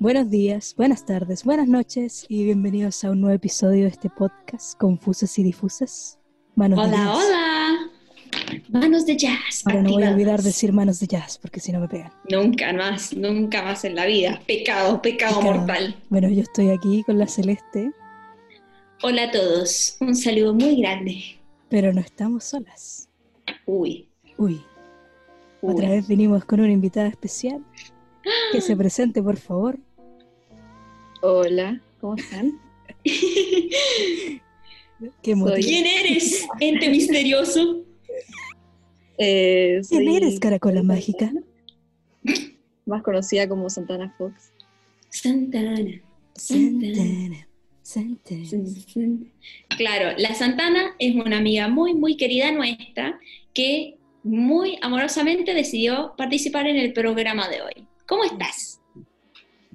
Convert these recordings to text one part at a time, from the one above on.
Buenos días, buenas tardes, buenas noches y bienvenidos a un nuevo episodio de este podcast Confusas y Difusas. Manos hola, de jazz. hola. Manos de jazz. Ahora no voy a olvidar decir manos de jazz porque si no me pegan. Nunca más, nunca más en la vida. Pecado, pecado, mortal. Bueno, yo estoy aquí con la Celeste. Hola a todos, un saludo muy grande. Pero no estamos solas. Uy. Uy. Otra vez vinimos con una invitada especial. Que se presente, por favor. Hola, ¿cómo están? ¿Quién eres, ente misterioso? Eh, ¿Quién eres, Caracola Mágica? Más conocida como Santana Fox. Santana. Santana. Santana. Claro, la Santana es una amiga muy, muy querida nuestra que muy amorosamente decidió participar en el programa de hoy. ¿Cómo estás?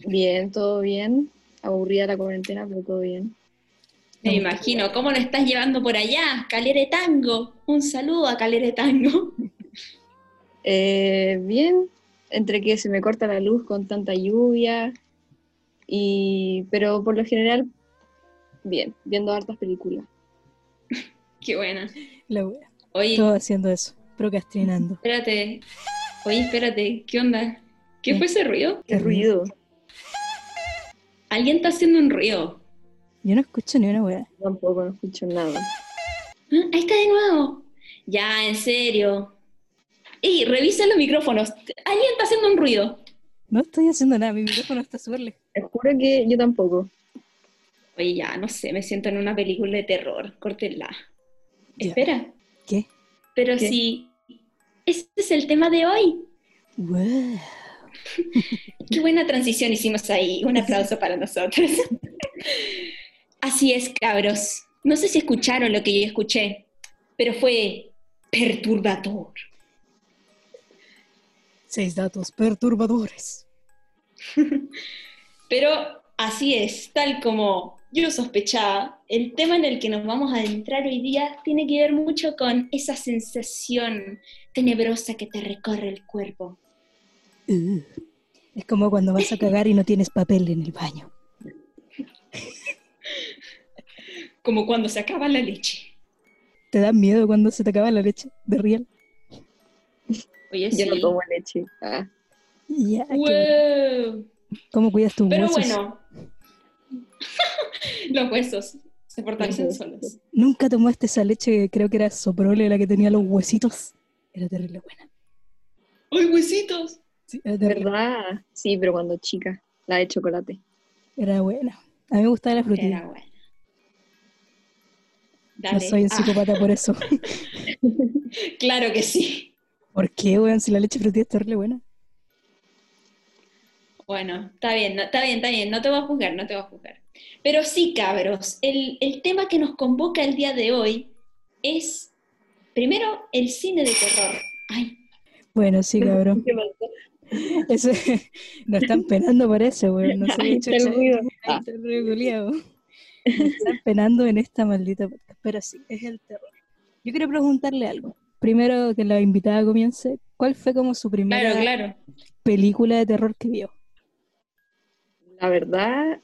Bien, todo bien. Aburrida la cuarentena, pero todo bien. Me imagino, ¿cómo lo estás llevando por allá? Calere Tango. Un saludo a Calere Tango. Eh, bien, entre que se me corta la luz con tanta lluvia, y, pero por lo general, bien, viendo hartas películas. Qué buena. La Oye, Todo haciendo eso, procrastinando. Espérate, oye, espérate, ¿qué onda? ¿Qué, fue ese ruido? ¿Qué ruido? Alguien está haciendo un ruido. Yo no escucho ni una weá. Tampoco no escucho nada. Ah, ahí está de nuevo. Ya, en serio. Ey, revisa los micrófonos. Alguien está haciendo un ruido. No estoy haciendo nada, mi micrófono está súper lejos. Te juro que yo tampoco. Oye, ya, no sé, me siento en una película de terror. Córtenla. Espera. ¿Qué? Pero si... Este es el tema de hoy. Wow. Qué buena transición hicimos ahí. Un aplauso para nosotros. Así es, cabros. No sé si escucharon lo que yo escuché, pero fue perturbador. Seis datos perturbadores. pero así es, tal como yo sospechaba, el tema en el que nos vamos a adentrar hoy día tiene que ver mucho con esa sensación tenebrosa que te recorre el cuerpo. Uh. es como cuando vas a cagar y no tienes papel en el baño. como cuando se acaba la leche. ¿Te da miedo cuando se te acaba la leche de real? Oye, Yo no tomo leche. Ah. ¿Cómo cuidas tus Pero huesos? bueno, los huesos se fortalecen solos. Nunca tomaste esa leche, creo que era Soprole la que tenía los huesitos. Era terrible buena. ¡Ay, huesitos! Sí. ¿Verdad? Sí, pero cuando chica, la de chocolate. Era buena. A mí me gustaba la frutilla. Era buena. No Dale. soy un Ah, psicópata por eso. claro que sí. ¿Por qué, weón? Si la leche frutilla es terrible buena. Bueno, está bien, no- está bien, está bien, no te voy a juzgar, no te voy a juzgar. Pero sí, cabros, el, el tema que nos convoca el día de hoy es, primero, el cine de terror. Ay, Bueno, sí, cabrón. Eso, nos están penando por eso, weón. No sé Ahí está el ruido. Culiao. Nos están penando en esta maldita podcast. Pero sí, es el terror. Yo quiero preguntarle algo. Primero que la invitada comience, ¿cuál fue como su primera claro, claro. película de terror que vio? La verdad,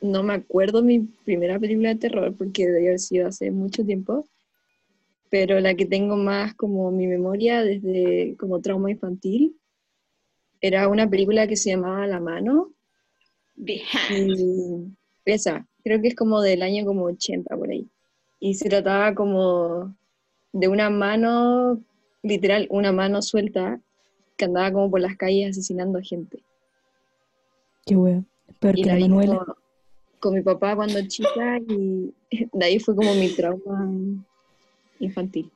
no me acuerdo mi primera película de terror porque debió haber sido hace mucho tiempo. Pero la que tengo más como mi memoria desde como trauma infantil era una película que se llamaba La mano. The Hand. Y esa, creo que es como del año como 80 por ahí. Y se trataba como de una mano, literal, una mano suelta que andaba como por las calles asesinando a gente. Qué weón. Peor Y que la vi como con mi papá cuando chica y de ahí fue como mi trauma infantil.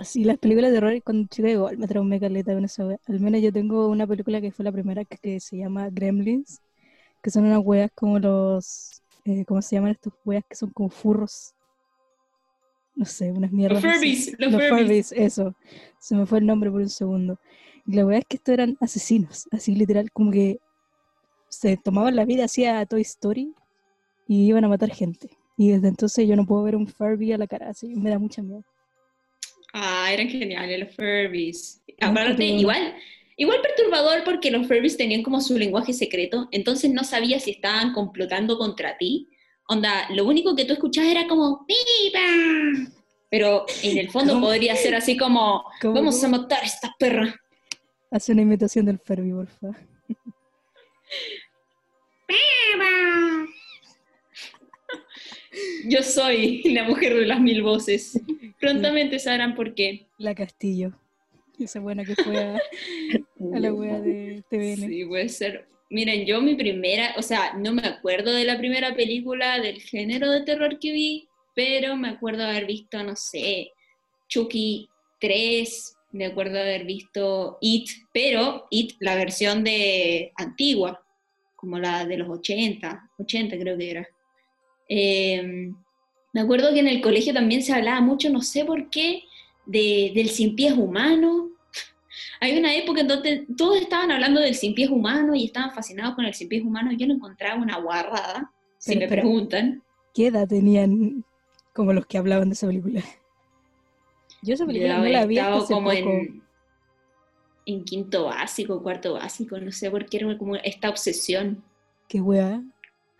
Sí, las películas de terror cuando chica igual me traumé caleta con wea. Al menos yo tengo una película que fue la primera que, que se llama Gremlins, que son unas weas como los, eh, ¿cómo se llaman estos weas que son como furros? No sé, unas mierdas. Los. Furbies, los Los Furbies. Furbies, eso. Se me fue el nombre por un segundo. Y la wea es que estos eran asesinos, así literal, como que se tomaban la vida hacia Toy Story y iban a matar gente. Y desde entonces yo no puedo ver un Furby a la cara, así me da mucha miedo. Ah, eran geniales los Furbies. Aparte, igual, Igual perturbador porque los Furbies tenían como su lenguaje secreto, entonces no sabía si estaban complotando contra ti. Onda, lo único que tú escuchabas era como ¡Viva! Pero en el fondo podría ser así como ¡Vamos a matar a estas perras! Hace una imitación del Furby, por favor. Yo soy la mujer de las mil voces. Prontamente sabrán por qué. La Castillo. Esa buena que fue a, la wea de TVN. Sí, puede ser. Miren, yo mi primera, o sea, no me acuerdo de la primera película del género de terror que vi, pero me acuerdo haber visto, no sé, Chucky 3, me acuerdo haber visto It, pero It, la versión de antigua, como la de los 80, 80 creo que era. Em, me acuerdo que en el colegio también se hablaba mucho, no sé por qué, de, del sin pies humano. Hay una época en donde todos estaban hablando del sin pies humano y estaban fascinados con el sin pies humano y yo no encontraba una guarrada, si me preguntan. ¿Qué edad tenían como los que hablaban de esa película? Yo esa película no la había como en, en quinto básico, cuarto básico, no sé por qué era como esta obsesión. Qué weá.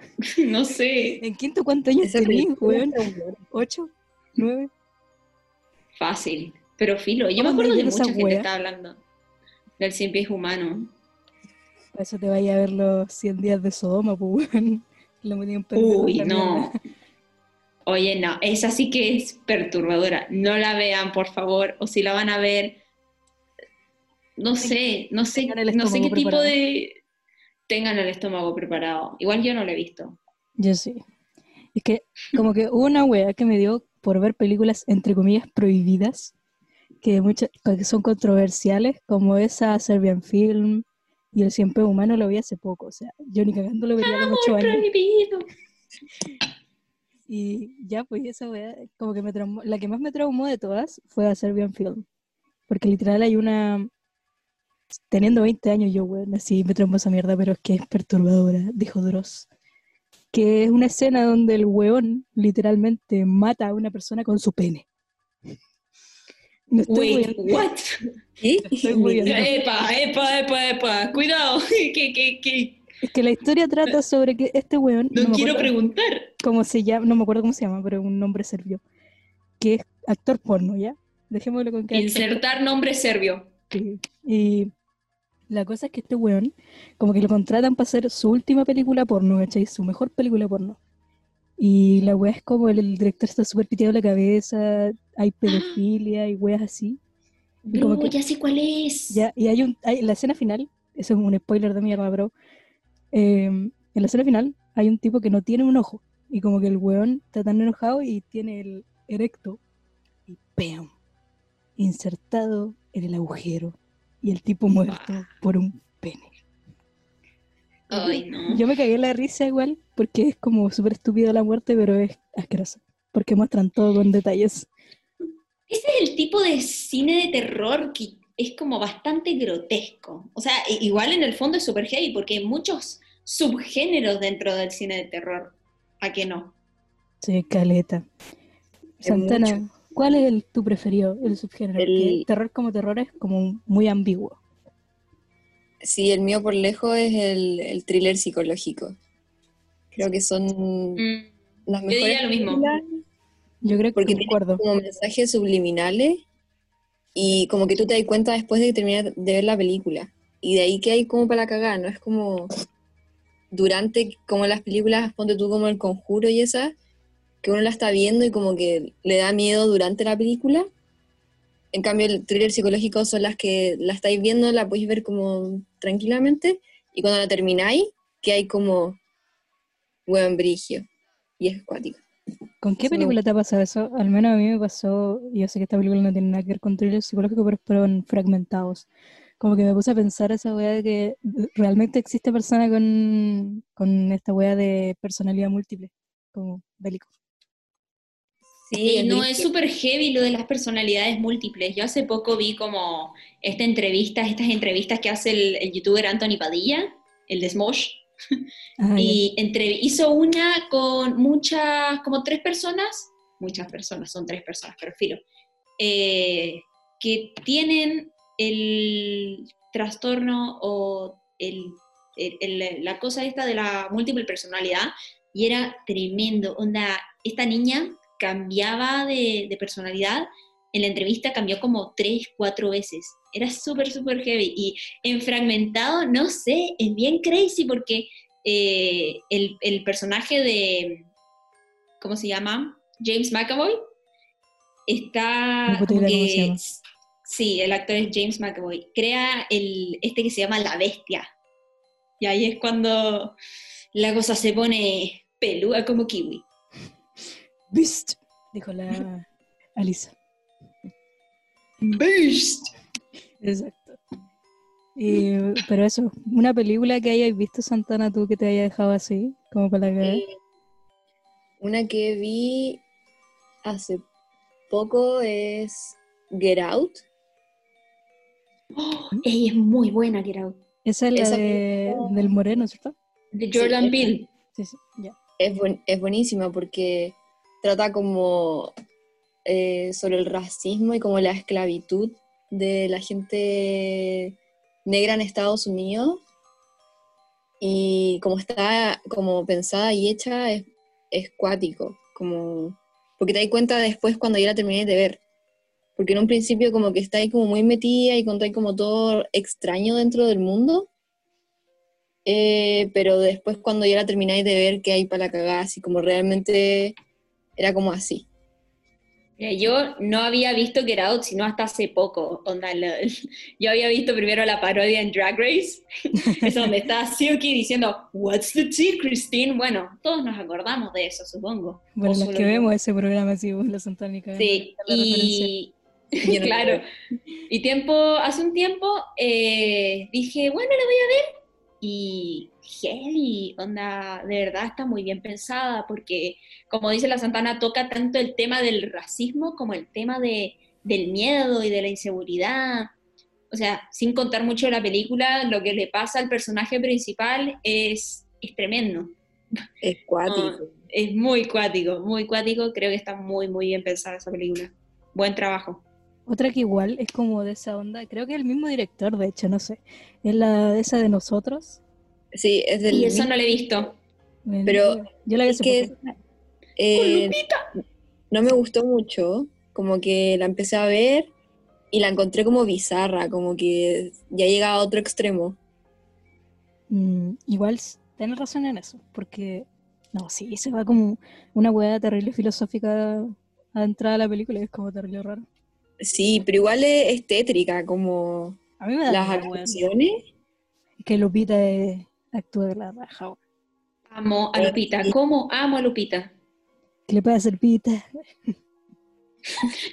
no sé. ¿En quinto cuántos años tenías, weón? ¿Ocho? ¿Nueve? Fácil. Pero filo, yo me acuerdo de mucha gente que estaba hablando del cien pies humano. Para eso te vaya a ver los 100 días de Sodoma, pues, Lo Uy, no. Oye, no, esa sí que es perturbadora. No la vean, por favor, o si la van a ver, no sé, no sé, no sé qué tipo de... Tengan el estómago preparado. Igual yo no la he visto. Yo sí. Es que como que hubo una wea que me dio por ver películas entre comillas prohibidas, que, muchas, son controversiales, como esa Serbian Film y El Siempre Humano lo vi hace poco. O sea, yo ni cagando lo vería a los ocho años. Y ya, pues esa wea, como que me traumó, la que más me traumó de todas fue a Serbian Film. Porque literal hay una, teniendo 20 años yo, weón, así me traumó esa mierda, pero es que es perturbadora, dijo Dross. Que es una escena donde el weón literalmente mata a una persona con su pene. No Wait, what? Epa, epa, epa, epa, cuidado, que, que, que... Es que la historia trata sobre que este weón... No, quiero preguntar. Cómo se llama, no me acuerdo cómo se llama, pero un nombre serbio. Que es actor porno, ¿ya? Dejémoslo con que... Insertar nombre serbio. Sí. Y la cosa es que este weón, como que lo contratan para hacer su última película porno, ¿cachai? Su mejor película porno. Y la weá es como el, director está súper piteado la cabeza, hay pedofilia y weas así. Y como ya sé cuál es. Ya, y hay un, hay, la escena final, eso es un spoiler de mierda, bro. Em, en la escena final hay un tipo que no tiene un ojo. Y como que el weón está tan enojado y tiene el erecto. Y ¡pam! Insertado en el agujero y el tipo muerto por un pene. Ay, no. Yo me cagué la risa igual, porque es como súper estúpida la muerte, pero es asquerosa, porque muestran todo con detalles. Ese es el tipo de cine de terror que es como bastante grotesco. O sea, igual en el fondo es súper heavy, porque hay muchos subgéneros dentro del cine de terror. ¿A qué no? Sí, caleta. Santana, ¿Cuál es el, tu preferido, el subgénero? El terror como terror es como muy ambiguo. Sí, el mío por lejos es el, thriller psicológico. Creo que son mm, las mejores. Yo lo mismo. Yo creo que porque tiene como mensajes subliminales y como que tú te das cuenta después de terminar de ver la película. Y de ahí que hay como para cagar, ¿no? Es como durante, como las películas, ponte tú como El Conjuro y esas, que uno la está viendo y como que le da miedo durante la película. En cambio, el thriller psicológico son las que la estáis viendo, la podéis ver como tranquilamente, y cuando la termináis, que hay como buen brigio, y es acuático. ¿Con qué película te ha pasado eso? Al menos a mí me pasó, yo sé que esta película no tiene nada que ver con thriller psicológico, pero fueron fragmentados. Como que me puse a pensar esa weá de que realmente existe persona con, con esta weá de personalidad múltiple, como bélico. Sí, no, es súper heavy lo de las personalidades múltiples. Yo hace poco vi como esta entrevista, estas entrevistas que hace el, youtuber Anthony Padilla, el de Smosh, ah, y hizo una con muchas, como tres personas, muchas personas, son tres personas, pero filo, eh, que tienen el trastorno o la cosa esta de la múltiple personalidad y era tremendo. Onda, esta niña cambiaba de, de personalidad, en la entrevista cambió como tres, cuatro veces. Era súper, súper heavy. Y en fragmentado, no sé, es bien crazy porque eh, el, el, personaje de, ¿cómo se llama? James McAvoy, está... sí, el actor es James McAvoy. Crea el, este que se llama La Bestia. Y ahí es cuando la cosa se pone peluda como kiwi. Beast, dijo la Alisa. Beast. Exacto. pero eso, una película que hayas visto, Santana, tú que te haya dejado así, como para que... Eh, una que vi hace poco es Get Out. Oh, ella es muy buena, Get Out. Esa es la de, del Moreno, ¿cierto? De Jordan Peele. Sí, sí, ya. Es, es buenísima porque trata como eh, sobre el racismo y como la esclavitud de la gente negra en Estados Unidos. Y como está como pensada y hecha, es, es cuático, como, porque te das cuenta después cuando ya la terminé de ver. Porque en un principio como que está ahí como muy metida y contáis como todo extraño dentro del mundo. Eh, pero después cuando ya la termináis de ver que hay para la cagada, así como realmente era como así. Yo no había visto Get Out sino hasta hace poco. Onda, yo había visto primero la parodia en Drag Race, es donde está Silky diciendo, What's the tea, Christine? Bueno, todos nos acordamos de eso, supongo. Bueno, los que vemos ese programa, sí, los Santánicas. Sí, y claro. Y tiempo, hace un tiempo eh, dije, bueno, la voy a ver. Y heavy, onda, de verdad está muy bien pensada, porque como dice la Santana, toca tanto el tema del racismo como el tema de, del miedo y de la inseguridad. O sea, sin contar mucho de la película, lo que le pasa al personaje principal es, es tremendo. Es cuático. es muy cuático, muy cuático. Creo que está muy, muy bien pensada esa película. Buen trabajo. Otra que igual es como de esa onda, creo que es el mismo director, de hecho, no sé. Es la esa de nosotros. Sí, es del. Y eso no lo he visto. Pero yo la vi que eh, no me gustó mucho, como que la empecé a ver y la encontré como bizarra, como que ya llega a otro extremo. Mm, igual tienes razón en eso, porque no, sí, se va como una hueá terrible filosófica a entrar a la película y es como terrible raro. Sí, pero igual es, tétrica, como a mí me da las actuaciones. Que Lupita actúa de la raja. Amo a Lupita, ¿cómo amo a Lupita? ¿Qué le pasa a Lupita?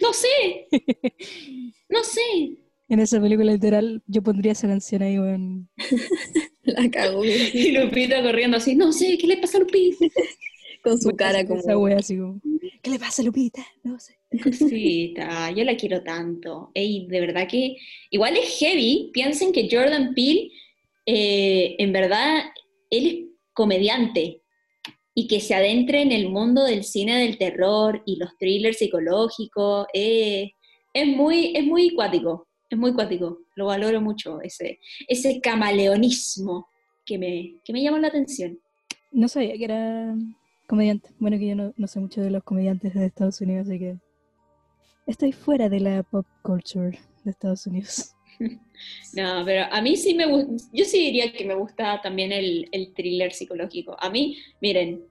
no sé, no sé. En esa película literal yo pondría esa canción ahí, weón. la cago. Y Lupita corriendo así, no sé, ¿qué le pasa a Lupita? Con su cara como... Esa wea así como, ¿qué le pasa a Lupita? No sé. Cosita, yo la quiero tanto. Ey, de verdad que igual es heavy. Piensen que Jordan Peele, eh, en verdad, él es comediante y que se adentre en el mundo del cine del terror y los thrillers psicológicos, eh, es, muy, es muy cuático, es muy cuático. Lo valoro mucho, ese, ese camaleonismo que me, que me llamó la atención. No sabía que era comediante. Bueno, que yo no, no sé mucho de los comediantes de Estados Unidos, así que estoy fuera de la pop culture de Estados Unidos. No, pero a mí sí me gusta, yo sí diría que me gusta también el, el, thriller psicológico. A mí, miren,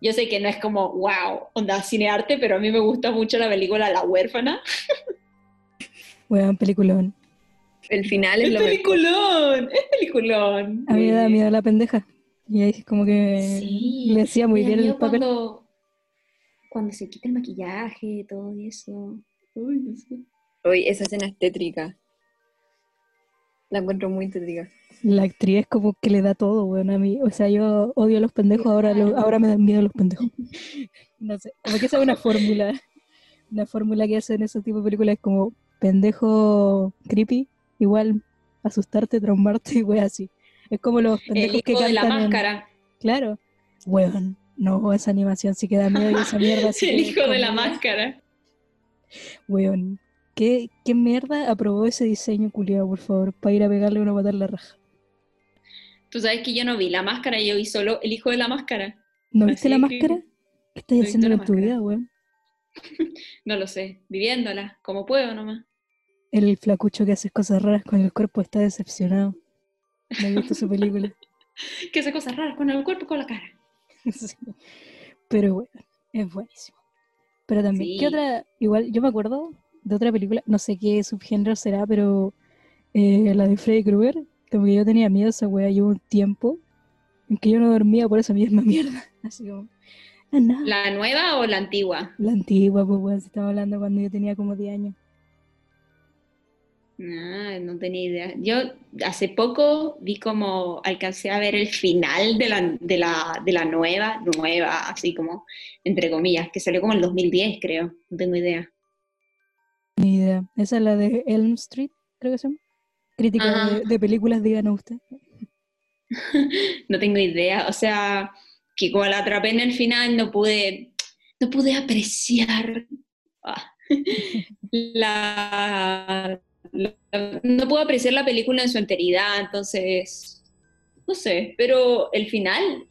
yo sé que no es como, wow, onda cinearte, pero a mí me gusta mucho la película La huérfana. Buen peliculón. El final es, lo peliculón, es peliculón. A mí me da miedo la pendeja. Y ahí como que le hacía muy bien el papel. Cuando, cuando se quita el maquillaje, todo eso. Uy, no sé. Uy, esa escena es tétrica. La encuentro muy tétrica. La actriz es como que le da todo, bueno, a mí. O sea, yo odio a los pendejos, ahora, ahora me dan miedo los pendejos. no sé, como que esa es una fórmula. Una fórmula que hacen ese tipo de películas es como pendejo creepy, igual asustarte, traumarte y wey así. Es como los pendejos El que de la máscara. Claro. Weón, no, esa animación sí que da miedo y esa mierda sí El hijo de la máscara. Weón, ¿qué, qué mierda aprobó ese diseño culiado, por favor? Para ir a pegarle una patada en la raja. Tú sabes que yo no vi la máscara, yo vi solo el hijo de la máscara. ¿No viste la máscara? ¿Qué estás no haciendo en tu vida, weón? No lo sé, viviéndola, como puedo nomás. El flacucho que hace cosas raras con el cuerpo está decepcionado. No he visto su película. Que hace cosas raras con el cuerpo y con la cara. Sí. Pero bueno, es buenísimo. Pero también, ¿qué otra? Igual, yo me acuerdo de otra película, no sé qué subgénero será, pero eh, la de Freddy Krueger, como que yo tenía miedo a esa wea, llevo un tiempo en que yo no dormía por esa misma mierda. Así como, ah, no. La, ¿La nueva o la antigua? antigua, pues weón, se estaba hablando cuando yo tenía como 10 años. Ah, no tenía idea. Yo hace poco vi como alcancé a ver el final de la, de la, de la nueva, nueva, así como, entre comillas, que salió como en el 2010, creo. No tengo idea. Ni idea. Esa es la de Elm Street, creo que se llama. Crítica de, de películas, díganos usted. No tengo idea. O sea, que como la atrapé en el final, no pude, no pude apreciar ah, la, la- no pude apreciar la película en su enteridad, entonces, no sé, pero el final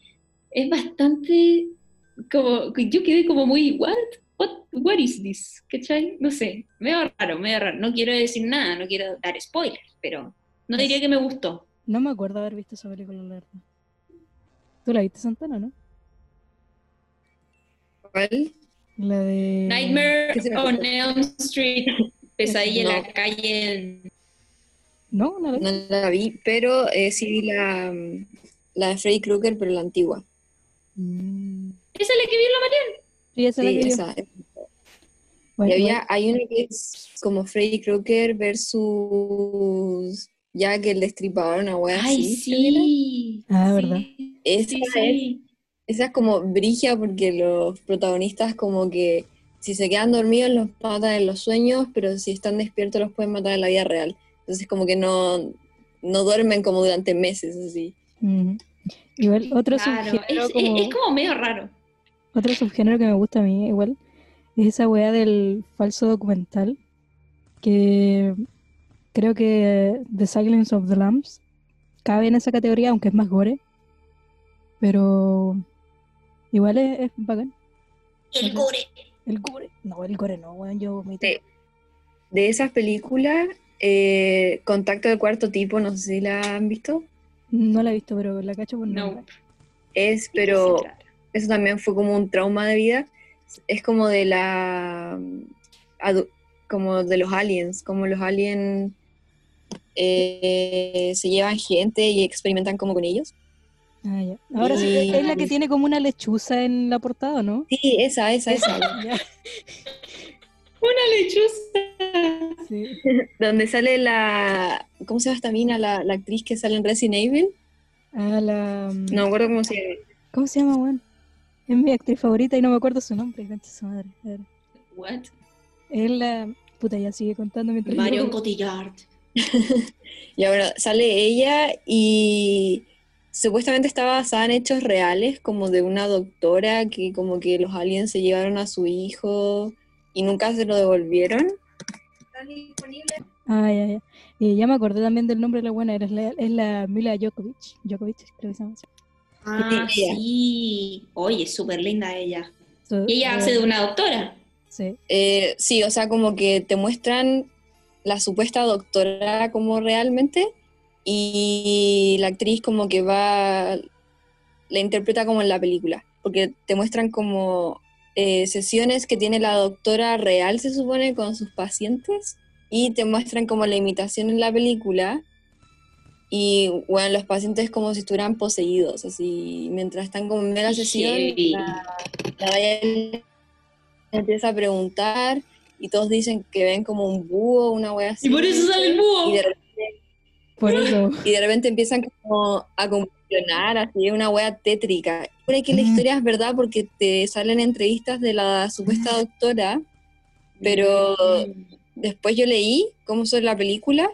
es bastante como, yo quedé como muy, what? What, what is this? ¿Cachai? No sé, medio raro, medio raro. No quiero decir nada, no quiero dar spoilers, pero no diría que me gustó. No me acuerdo haber visto esa película, la verdad. ¿Tú la viste, Santana, no? ¿Cuál? La de... Nightmare ¿Qué se me on? Elm Street, Pesadilla en No. la calle. No, no la vi. No la vi, pero eh, sí vi la, la de Freddy Krueger, pero la antigua. Mm. ¿Esa es la que vio la María? Sí, esa es Sí, la que esa. Bueno, Y había, igual- hay una que es como Freddy Krueger versus Jack el Destripador, una wea Ay, así. sí. Ah, sí, ¿verdad? Esa Sí, es- sí. Esa es como brigia porque los protagonistas como que si se quedan dormidos los matan en los sueños, pero si están despiertos los pueden matar en la vida real. Entonces como que no, no duermen como durante meses así. Igual, otro Claro, subgénero es, como... es- es como medio raro. Otro subgénero que me gusta a mí, igual, es esa weá del falso documental, que creo que The Silence of the Lambs cabe en esa categoría, aunque es más gore, pero igual es, es bacán. El gore. El gore, no, el gore no, weón, yo vomito. Sí. De esas películas, eh, Contacto del Cuarto Tipo, no sé si la han visto. No la he visto, pero la cacho por No. Es, pero eso también fue como un trauma de vida. Es como de la. como de los aliens, como los aliens eh, se llevan gente y experimentan como con ellos. Ah, ya. Ahora sí, es la que tiene como una lechuza en la portada, ¿no? Sí, esa, esa, esa. Ya, Una lechuza. sí. Donde sale la. ¿Cómo se llama esta mina? La, la actriz que sale en Resident Evil. Ah, la... No me acuerdo cómo se llama. ¿Cómo se llama, weón? Es mi actriz favorita y no me acuerdo su nombre, concha su madre. A ver. What? Es la. Puta, ya sigue contando mientras yo- Marion Cotillard. Y ahora sale ella y supuestamente está basada en hechos reales, como de una doctora que como que los aliens se llevaron a su hijo y nunca se lo devolvieron. Ah, ya, ya. Y ya me acordé también del nombre de la buena, es la, es la Mila Djokovic. Djokovic, creo que se llama así. Ah, Sí. Oye, es súper linda ella. So- Y ella eh, hace de una doctora. Sí. Eh, sí, o sea, como que te muestran la supuesta doctora como realmente y la actriz como que va, la interpreta como en la película, porque te muestran como eh, sesiones que tiene la doctora real, se supone, con sus pacientes y te muestran como la imitación en la película y, bueno, los pacientes como si estuvieran poseídos, así, mientras están como en la sesión, la, la empieza a preguntar y todos dicen que ven como un búho, una wea así. Y por eso sale el búho. Y de, Por eso. y de repente empiezan como a convulsionar, así, una wea tétrica. Creo que la Mm. historia es verdad porque te salen entrevistas de la supuesta doctora, pero después yo leí cómo son la película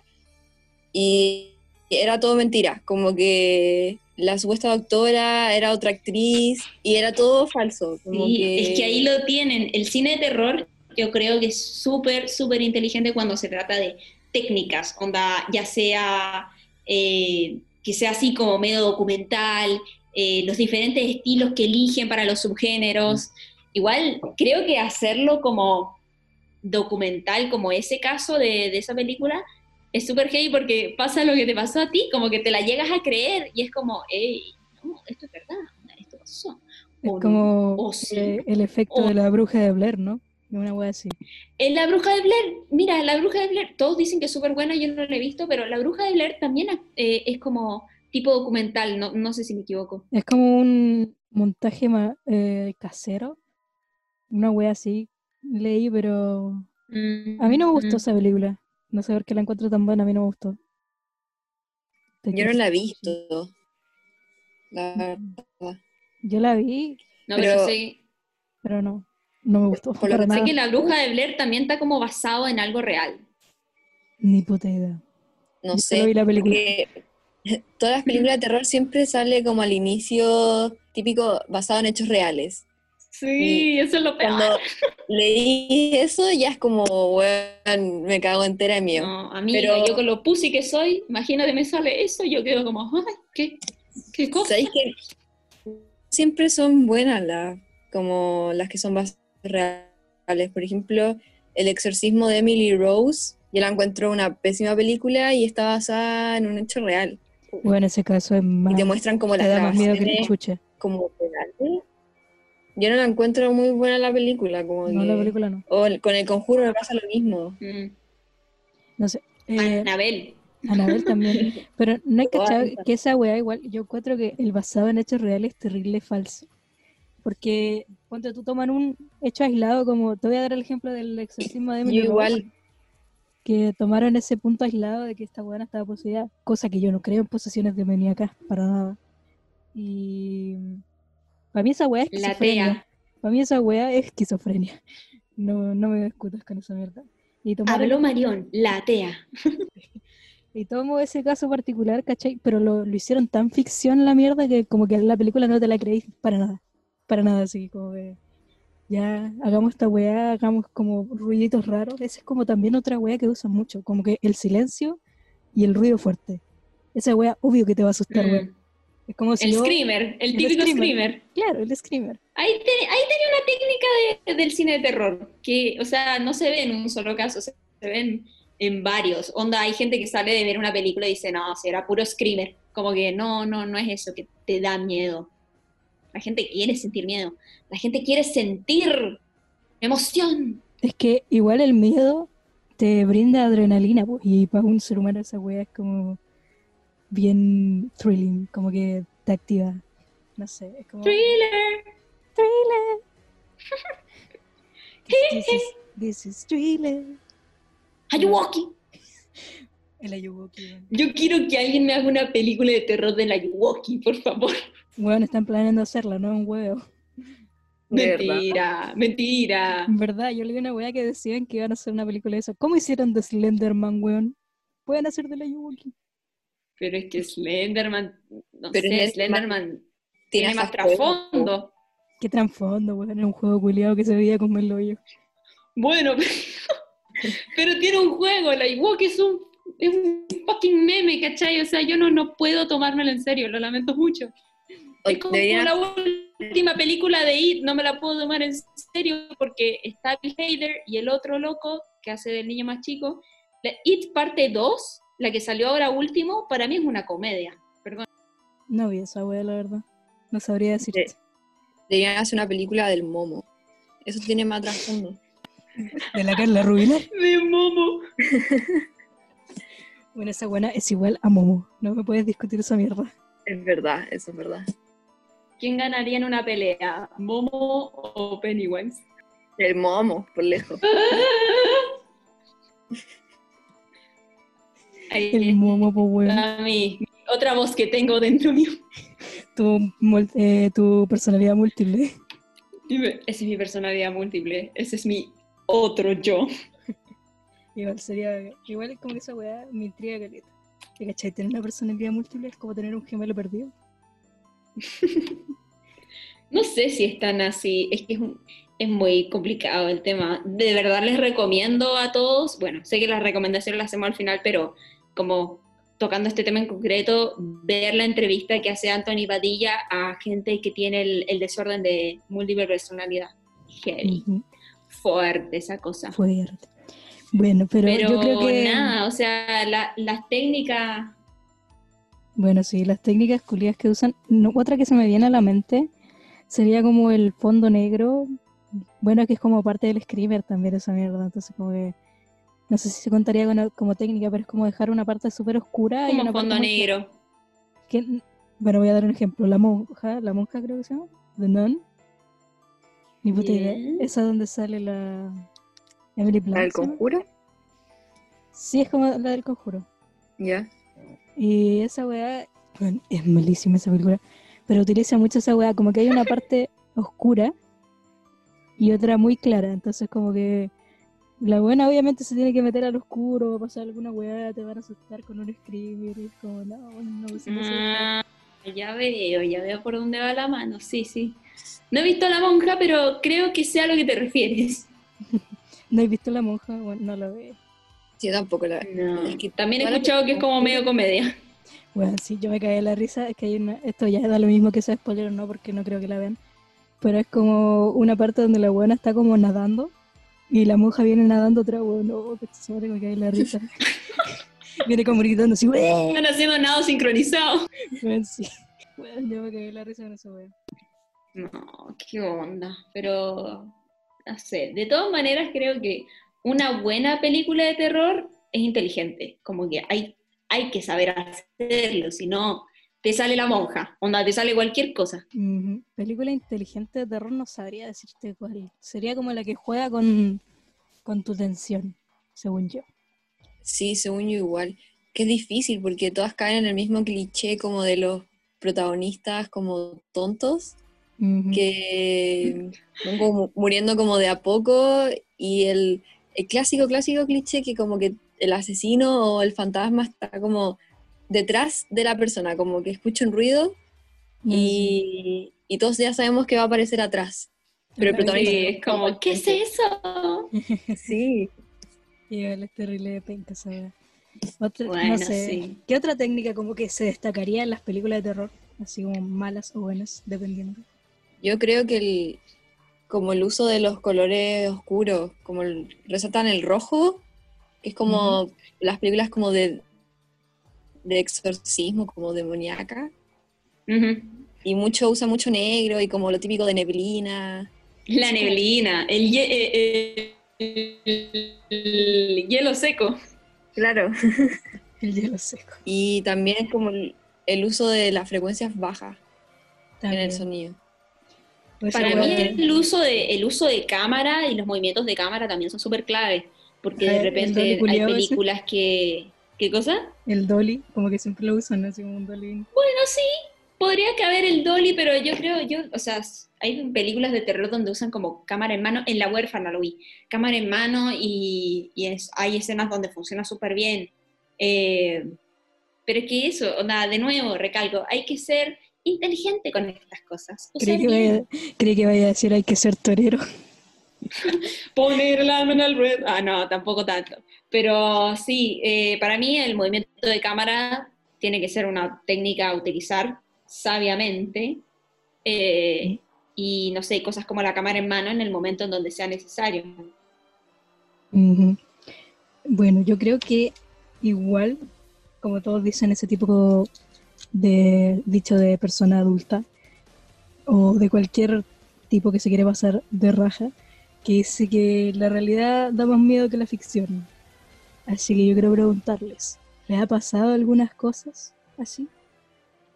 y era todo mentira, como que la supuesta doctora era otra actriz y era todo falso. Como Sí, que... es que ahí lo tienen. El cine de terror yo creo que es súper, súper inteligente cuando se trata de técnicas, onda, ya sea eh, que sea así como medio documental, eh, los diferentes estilos que eligen para los subgéneros. Igual creo que hacerlo como documental, como ese caso de, de esa película, es súper heavy porque pasa lo que te pasó a ti, como que te la llegas a creer y es como, hey, no, esto es verdad, esto pasó. Es como eh, el efecto de la bruja de Blair, ¿no? Una wea así. En La Bruja de Blair, mira, La Bruja de Blair, todos dicen que es súper buena, yo no la he visto, pero La Bruja de Blair también eh, es como tipo documental, no, no sé si me equivoco. Es como un montaje eh, casero, una wea así, leí, pero a mí no me gustó mm, esa película. No sé por qué la encuentro tan buena, a mí no me gustó. Yo no la he visto. La Yo la vi. No, pero, sí. Pero no, no me gustó. Por lo que sé que la bruja de Blair también está como basado en algo real. Ni puta idea. No sé. la película. Todas las películas de terror siempre sale como al inicio típico basado en hechos reales. Sí, eso es lo peor. Cuando leí eso ya es como, bueno, me cago entera de miedo. No, a mí, Pero, yo con lo pussy que soy, imagínate me sale eso y yo quedo como, ay, ¿qué, qué cosa? ¿Sabéis que siempre son buenas las, como las que son basadas reales? Por ejemplo, El exorcismo de Emily Rose, yo la encuentro una pésima película y está basada en un hecho real. Bueno, ese caso es más... Y te muestran como las da miedo que como reales yo no la encuentro muy buena la película. Como no, la película no. O con el conjuro me pasa lo mismo. Mm. No sé. Eh, Anabel. Anabel también. Pero no hay que que esa weá igual, yo encuentro que el basado en hechos reales es terrible falso. Porque cuando tú toman un hecho aislado, como te voy a dar el ejemplo del exorcismo de Emily igual. que tomaron ese punto aislado de que esta weá estaba poseída, cosa que yo no creo en posesiones demoníacas para nada. Y para mí esa weá es esquizofrenia. Para mí esa weá es esquizofrenia. No, no me discutas con esa mierda. Y Habló Marión, la atea. y tomo ese caso particular, ¿cachai? Pero lo, lo, hicieron tan ficción la mierda que como que la película no te la creéis para nada. Para nada, así como que ya hagamos esta weá, hagamos como ruiditos raros. Esa es como también otra weá que usan mucho, como que el silencio y el ruido fuerte. Esa weá, obvio que te va a asustar, mm. Es como el screamer, el, típico screamer. Claro, el screamer. Ahí, tenía una técnica del cine de terror, que, o sea, no se ve en un solo caso, se, ven en varios. Onda, hay gente que sale de ver una película y dice, no, si era puro screamer. Como que no, no, no es eso que te da miedo. La gente quiere sentir miedo. La gente quiere sentir emoción. Es que igual el miedo te brinda adrenalina, y para un ser humano esa wea es como bien thrilling, como que te activa. No sé, es como... Thriller. Thriller. this, is, this is thriller. Ayuwoki. El Ayuwoki. Yo quiero que alguien me haga una película de terror del Ayuwoki, por favor. Bueno, están planeando hacerla, no un huevo. Mentira, mentira. En verdad, yo leí una wea que decían que iban a hacer una película de eso. ¿Cómo hicieron de Slenderman, weón? Pueden hacer de la Ayuwoki. Pero es que Slenderman, no pero sé, Slenderman tiene más trasfondo. ¿Qué trasfondo, weón? Era un juego culiado que se veía como el hoyo. Bueno, pero, tiene un juego, la Ewok es un, es un fucking meme, ¿cachai? O sea, yo no, no puedo tomármelo en serio, lo lamento mucho. Es como la última película de It, no me la puedo tomar en serio porque está Bill Hader y el otro loco que hace del niño más chico. It parte 2 la que salió ahora último, para mí es una comedia. Perdón. No vi esa wea, la verdad. No sabría decirte. Deberían hacer una película del Momo. Eso tiene más trasfondo. ¿De la Carla Rubina? De Momo. bueno, esa buena es igual a Momo. No me puedes discutir esa mierda. Es verdad, eso es verdad. ¿Quién ganaría en una pelea? ¿Momo o Pennywise? El Momo, por lejos. el momo, pues, A mí, otra voz que tengo dentro mío. Tu, eh, tu personalidad múltiple. Esa es mi personalidad múltiple. Ese es mi otro yo. Igual sería. Igual es como esa weá me intriga caleta. ¿Cachai? Tener una personalidad múltiple es como tener un gemelo perdido. no sé si es tan así. Es que es un, es muy complicado el tema. De verdad les recomiendo a todos, bueno, sé que las recomendaciones las hacemos al final, pero como tocando este tema en concreto, ver la entrevista que hace Anthony Padilla a gente que tiene el, desorden de múltiple personalidad. Heavy. Fuerte esa cosa. Fuerte. Bueno, pero, yo creo que... nada, o sea, las técnicas... Bueno, sí, las técnicas culias que usan. otra que se me viene a la mente sería como el fondo negro. Bueno, que es como parte del screamer también esa mierda. Entonces, como que no sé si se contaría como, técnica, pero es como dejar una parte súper oscura. Como y una fondo negro. bueno, voy a dar un ejemplo. La monja, la monja creo que se llama, The Nun. Ni puta idea. Esa donde sale la Emily Blunt. ¿La del conjuro? Sí, es como la del conjuro. Ya. Y esa weá, bueno, es malísima esa película, pero utiliza mucho esa weá, como que hay una parte oscura y otra muy clara, entonces como que la buena obviamente se tiene que meter al oscuro, va a pasar alguna weá, te van a asustar con un screamer, y es como, no, no, pues, ah, Ya veo, ya veo por dónde va la mano, sí, sí. No he visto la monja, pero creo que sea a lo que te refieres. ¿No he visto la monja? Bueno, no la veo. Yo tampoco la veo. también he escuchado que es como medio comedia. Bueno, sí, yo me caí de la risa, es que hay una, esto ya da lo mismo que sea spoiler o no, porque no creo que la vean, pero es como una parte donde la buena está como nadando y la monja viene nadando atrás, weón, no, que sobre me cae la risa. viene como gritando así, weón. Están haciendo nado sincronizado. Weón, sí. Weón, yo me caí la risa en eso, weón. No, qué onda. Pero, no sé, de todas maneras creo que una buena película de terror es inteligente. Como que hay, hay que saber hacerlo, si no, te sale la monja, onda, te sale cualquier cosa. Película inteligente de terror no sabría decirte cuál. Sería como la que juega con, con tu tensión, según yo. Sí, según yo igual. Que es difícil porque todas caen en el mismo cliché como de los protagonistas como tontos, que van como muriendo como de a poco y el, el clásico, clásico cliché que como que el asesino o el fantasma está como detrás de la persona, como que escucha un ruido y, todos ya sabemos que va a aparecer atrás. Pero el protagonista es como, ¿qué es eso? sí. Y es terrible de penca, no sé, ¿qué otra técnica como que se destacaría en las películas de terror? Así como malas o buenas, dependiendo. Yo creo que el, como el uso de los colores oscuros, como resaltan el rojo, que es como las películas como de de exorcismo como demoníaca. Y mucho, usa mucho negro y como lo típico de neblina. La neblina, el, eh, el, hielo seco. Claro. el hielo seco. Y también como el, uso de las frecuencias bajas en el sonido. Pues Para mí el uso, de, el uso de cámara y los movimientos de cámara también son súper claves, porque de repente hay películas que, ¿Qué cosa? El dolly, como que siempre lo usan, así como un dolly. Bueno, sí, podría caber el dolly, pero yo creo, yo, o sea, hay películas de terror donde usan como cámara en mano, en La huérfana lo vi, cámara en mano y, es, hay escenas donde funciona súper bien. Eh, pero es que eso, nada, de nuevo, recalco, hay que ser inteligente con estas cosas. Creí que, vaya, creí que vaya a decir hay que ser torero. Poner la mano al ruedo. Ah, no, tampoco tanto. Pero sí, eh, para mí el movimiento de cámara tiene que ser una técnica a utilizar sabiamente. Eh, y no sé, cosas como la cámara en mano en el momento en donde sea necesario. Bueno, yo creo que igual, como todos dicen, ese tipo de dicho de persona adulta o de cualquier tipo que se quiere pasar de raja, que dice que la realidad da más miedo que la ficción. Así que yo quiero preguntarles, ¿les ha pasado algunas cosas así?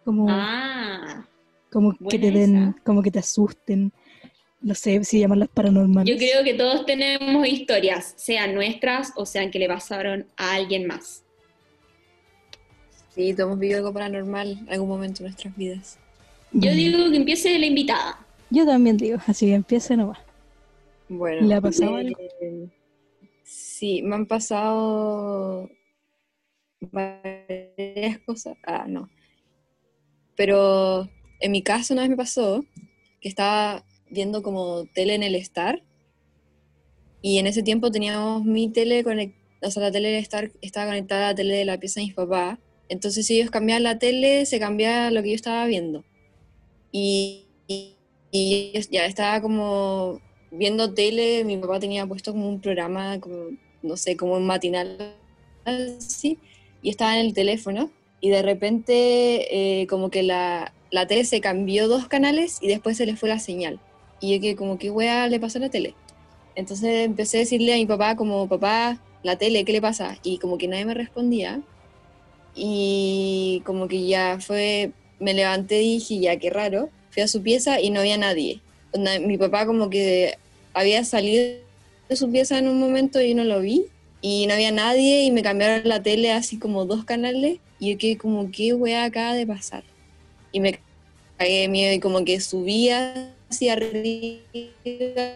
Como, ah, como que te den, como que te asusten, no sé si llamarlas paranormales. Yo creo que todos tenemos historias, sean nuestras o sean que le pasaron a alguien más. Sí, todos hemos vivido algo paranormal en algún momento de nuestras vidas. Yo digo que empiece la invitada. Yo también digo, así que empiece nomás. Bueno. ¿Le ha pasado algo? Sí, me han pasado varias cosas. Ah, no. Pero en mi caso una vez me pasó que estaba viendo como tele en el Star. Y en ese tiempo teníamos mi tele conectada, o sea, la tele del Star estaba conectada a la tele de la pieza de mis papás. Entonces si ellos cambiaban la tele, se cambiaba lo que yo estaba viendo. Y, ya estaba como viendo tele, mi papá tenía puesto como un programa, como, no sé, como un matinal así, y estaba en el teléfono y de repente eh, como que la, la, tele se cambió dos canales y después se le fue la señal. Y yo que como, ¿qué wea le pasó a la tele? Entonces empecé a decirle a mi papá como, papá, la tele, ¿qué le pasa? Y como que nadie me respondía. Y como que ya fue, me levanté y dije, ya, qué raro. Fui a su pieza y no había nadie. Mi papá como que había salido de su pieza en un momento y no lo vi y no había nadie y me cambiaron la tele así como dos canales y yo quedé como, ¿qué weá acaba de pasar? Y me cagué de miedo y como que subía hacia arriba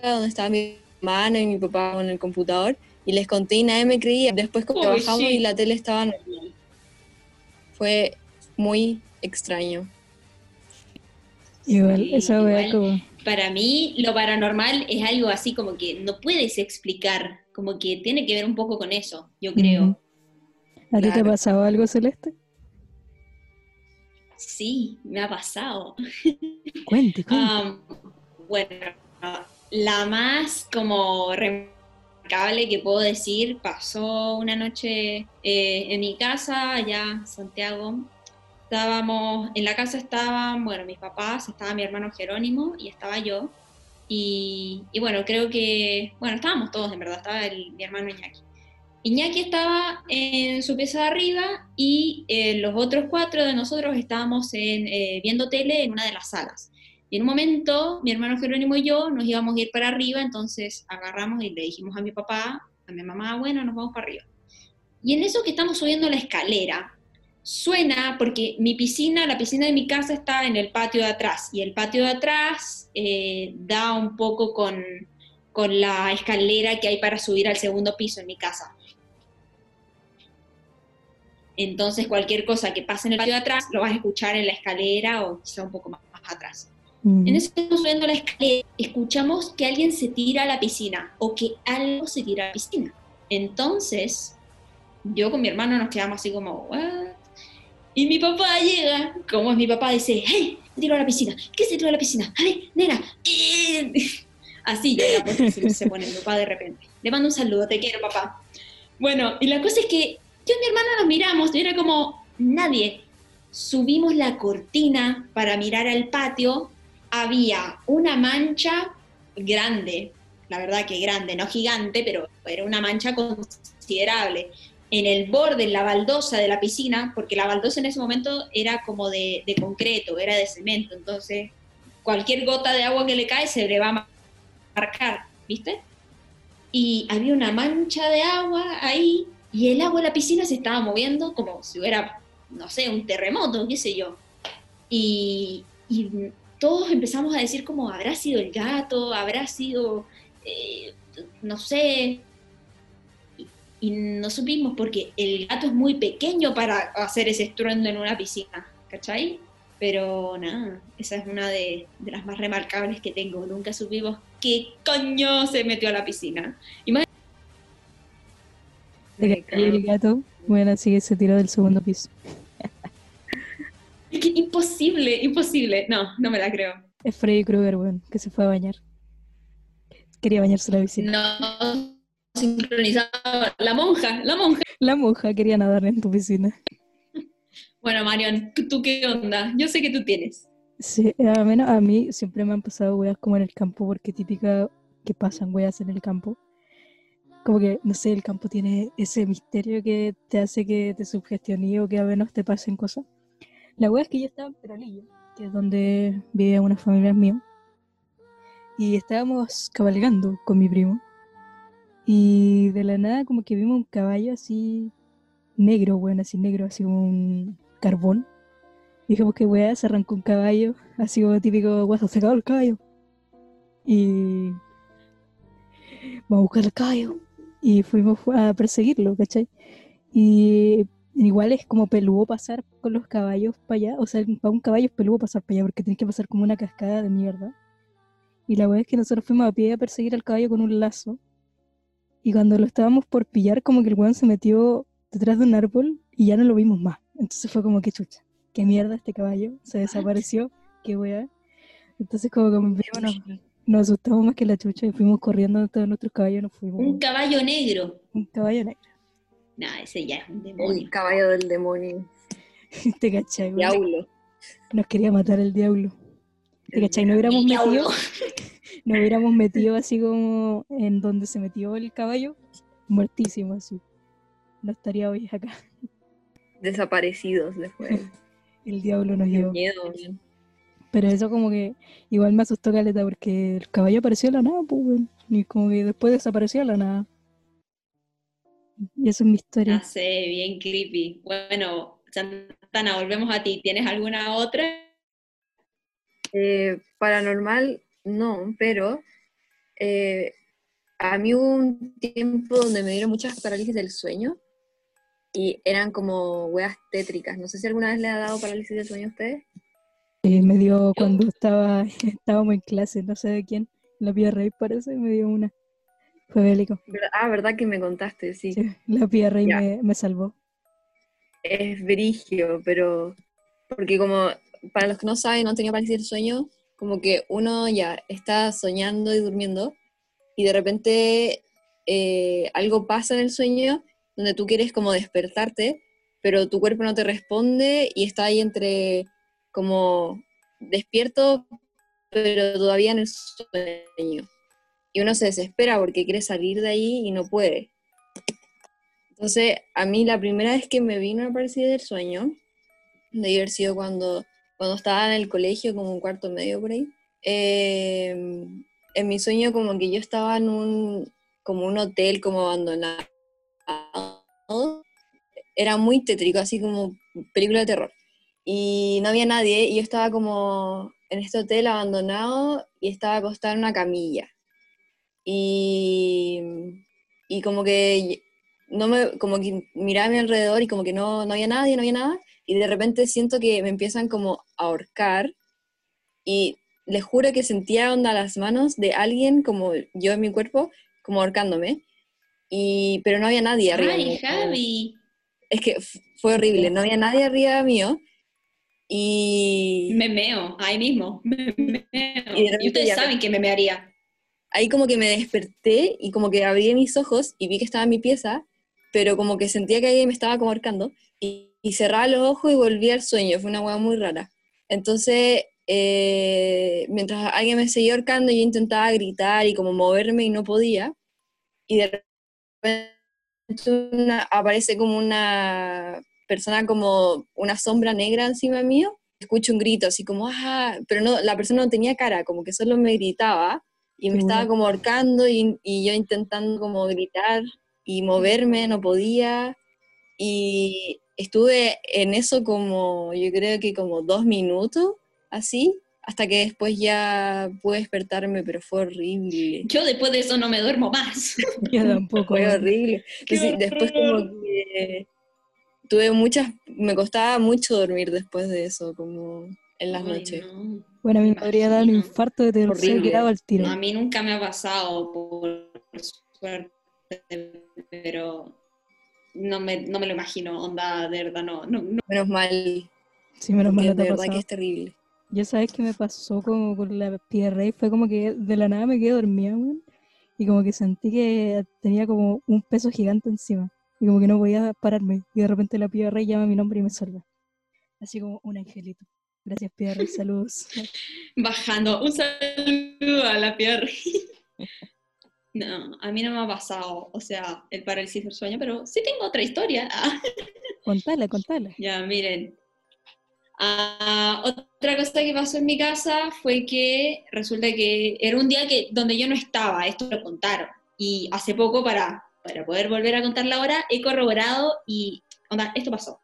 donde estaba mi hermano y mi papá en el computador y les conté y nadie me creía. Después como que bajamos y la tele estaba normal. Fue muy extraño. Igual, esa weá como para mí lo paranormal es algo así como que no puedes explicar, como que tiene que ver un poco con eso, yo creo. ¿A ti te ha pasado algo, Celeste? Sí, me ha pasado. Cuente, bueno, la más como remarcable que puedo decir pasó una noche eh, en mi casa, allá en Santiago, estábamos, en la casa estaban, bueno, mis papás, estaba mi hermano Jerónimo y estaba yo. Y, bueno, creo que, bueno, estábamos todos en verdad, estaba mi hermano Iñaki. Iñaki estaba en su pieza de arriba y eh, los otros cuatro de nosotros estábamos en, eh, viendo tele en una de las salas. En un momento, mi hermano Jerónimo y yo nos íbamos a ir para arriba, entonces agarramos y le dijimos a mi papá, a mi mamá, bueno, nos vamos para arriba. Y en eso que estamos subiendo la escalera, Suena porque mi piscina, la piscina de mi casa está en el patio de atrás y el patio de atrás eh, da un poco con, con la escalera que hay para subir al segundo piso en mi casa. Entonces cualquier cosa que pase en el patio de atrás lo vas a escuchar en la escalera o quizá un poco más, atrás. En ese momento subiendo la escalera, escuchamos que alguien se tira a la piscina o que algo se tira a la piscina. Entonces, yo con mi hermano nos quedamos así como, y mi papá llega, como es mi papá, dice, ¡hey! Se tiró a la piscina. ¿Qué se tiró a la piscina? A ver, nena. Así llega, porque se pone mi papá de repente. Le mando un saludo, te quiero, papá. Bueno, y la cosa es que yo y mi hermana nos miramos y era como, nadie. Subimos la cortina para mirar al patio. Había una mancha grande, la verdad que grande, no gigante, pero era una mancha considerable en el borde, en la baldosa de la piscina, porque la baldosa en ese momento era como de, concreto, era de cemento, entonces cualquier gota de agua que le cae se le va a marcar, ¿viste? Y había una mancha de agua ahí y el agua de la piscina se estaba moviendo como si hubiera, no sé, un terremoto, qué sé yo. Y, todos empezamos a decir como, ¿habrá sido el gato? ¿Habrá sido, eh, no sé, y no supimos porque el gato es muy pequeño para hacer ese estruendo en una piscina, ¿cachai? Pero nada, esa es una de, las más remarcables que tengo. Nunca supimos qué coño se metió a la piscina. Y el gato, bueno, así que se tiró del segundo piso. Que imposible, imposible. No, no me la creo. Es Freddy Krueger, bueno, que se fue a bañar. Quería bañarse la piscina. No, sincronizado. La monja, la monja. La monja quería nadar en tu piscina. Bueno, Marion, ¿tú qué onda? Yo sé que tú tienes. Sí, a, menos a mí siempre me han pasado weas como en el campo, porque típica que pasan weas en el campo. Como que, no sé, el campo tiene ese misterio que te hace que te sugestiones o que a menos te pasen cosas. La wea es que yo estaba en Peralillo, que es donde vivía una familia mía, y estábamos cabalgando con mi primo. Y de la nada como que vimos un caballo así negro, bueno, así negro, así como un carbón. Y dijimos que weá, se arrancó un caballo, así como típico guaso, se acabó el caballo. Y vamos a buscar el caballo. Y fuimos a perseguirlo, ¿cachai? Y igual es como peludo pasar con los caballos para allá. O sea, para un caballo es peludo pasar para allá porque tienes que pasar como una cascada de mierda. Y la weá es que nosotros fuimos a pie a perseguir al caballo con un lazo. Y cuando lo estábamos por pillar, como que el weón se metió detrás de un árbol y ya no lo vimos más. Entonces fue como que chucha, qué mierda este caballo, se desapareció, qué weá. Entonces como que nos, nos asustamos más que la chucha y fuimos corriendo todos nuestros caballos nos fuimos. Un caballo negro. Un caballo negro. Nah, ese ya es un demonio. El caballo del demonio. ¿Te cachai? Diablo. Nos quería matar el diablo. ¿Te cachai? No hubiéramos metido, nos hubiéramos metido así como en donde se metió el caballo, muertísimo así. No estaría hoy acá. Desaparecidos después. El diablo nos llevó. miedo. Pero eso como que igual me asustó caleta porque el caballo apareció de la nada, pues. Y como que después desapareció de la nada. Y eso es mi historia. Ya sé, bien creepy. Bueno, Santana, volvemos a ti. ¿Tienes alguna otra? Eh, paranormal, no, pero eh, a mí hubo un tiempo donde me dieron muchas parálisis del sueño y eran como weas tétricas. No sé si alguna vez le ha dado parálisis del sueño a ustedes. Eh, me dio cuando estaba estábamos en clase, no sé de quién, la Pía Rey parece, me dio una. Fue bélico. Ah, ¿verdad que me contaste? Sí. Sí, la Ya. me, me salvó. Es brigio, pero porque como para los que no saben, no han tenido parálisis del sueño, como que uno ya está soñando y durmiendo y de repente eh, algo pasa en el sueño donde tú quieres como despertarte, pero tu cuerpo no te responde y está ahí entre como despierto, pero todavía en el sueño. Y uno se desespera porque quiere salir de ahí y no puede. Entonces, a mí la primera vez que me vino a parálisis del sueño, de haber sido cuando, cuando estaba en el colegio, como un cuarto medio por ahí, eh, en mi sueño como que yo estaba en un, como un hotel como abandonado. Era muy tétrico, así como película de terror. Y no había nadie, y yo estaba como en este hotel abandonado y estaba acostada en una camilla. Y, y como que no me, como que miraba a mi alrededor y como que no, no había nadie, no había nada, y de repente siento que me empiezan como a ahorcar, y les juro que sentía onda las manos de alguien como yo en mi cuerpo, como ahorcándome, y, pero no había nadie arriba. Ay, mío. Javi. Es que fue horrible, no había nadie arriba mío, y Me meo, ahí mismo. Me meo. Y Y, ustedes ya- saben que me mearía. Ahí como que me desperté y como que abrí mis ojos y vi que estaba en mi pieza, pero como que sentía que alguien me estaba como ahorcando y, y cerraba los ojos y volví al sueño, fue una hueá muy rara. Entonces, eh, mientras alguien me seguía ahorcando, yo intentaba gritar y como moverme y no podía, y de repente una- aparece como una persona, como una sombra negra encima mío, escucho un grito así como, ah, pero no, la persona no tenía cara, como que solo me gritaba y me estaba como ahorcando y, y yo intentando como gritar y moverme, no podía. Y estuve en eso como, yo creo que como dos minutos, así, hasta que después ya pude despertarme, pero fue horrible. Yo después de eso no me duermo más. Yo tampoco. Fue horrible. Después como que tuve muchas, me costaba mucho dormir después de eso, como en las Ay, noches. no. Bueno, a mí me podría dar un infarto de tercer Horrible. grado al tiro. No, a mí nunca me ha pasado, por suerte, pero no me, no me lo imagino, onda, de verdad, no. no, no. Menos mal, Sí, menos mal no te de verdad que es terrible. Ya sabes que me pasó como con la Pía Rey, fue como que de la nada me quedé dormida, weón. Y como que sentí que tenía como un peso gigante encima. Y como que no podía pararme. Y de repente la Rey llama mi nombre y me salva. Así como un angelito. Gracias, Rey, saludos. Bajando, un saludo a la pierna. No, a mí no me ha pasado, o sea, el parálisis del sueño, pero sí tengo otra historia. Contala, contala. Ya, miren. Ah, otra cosa que pasó en mi casa fue que resulta que era un día que, donde yo no estaba, esto lo contaron. Y hace poco, para, para poder volver a contar la hora, he corroborado y, onda, esto pasó.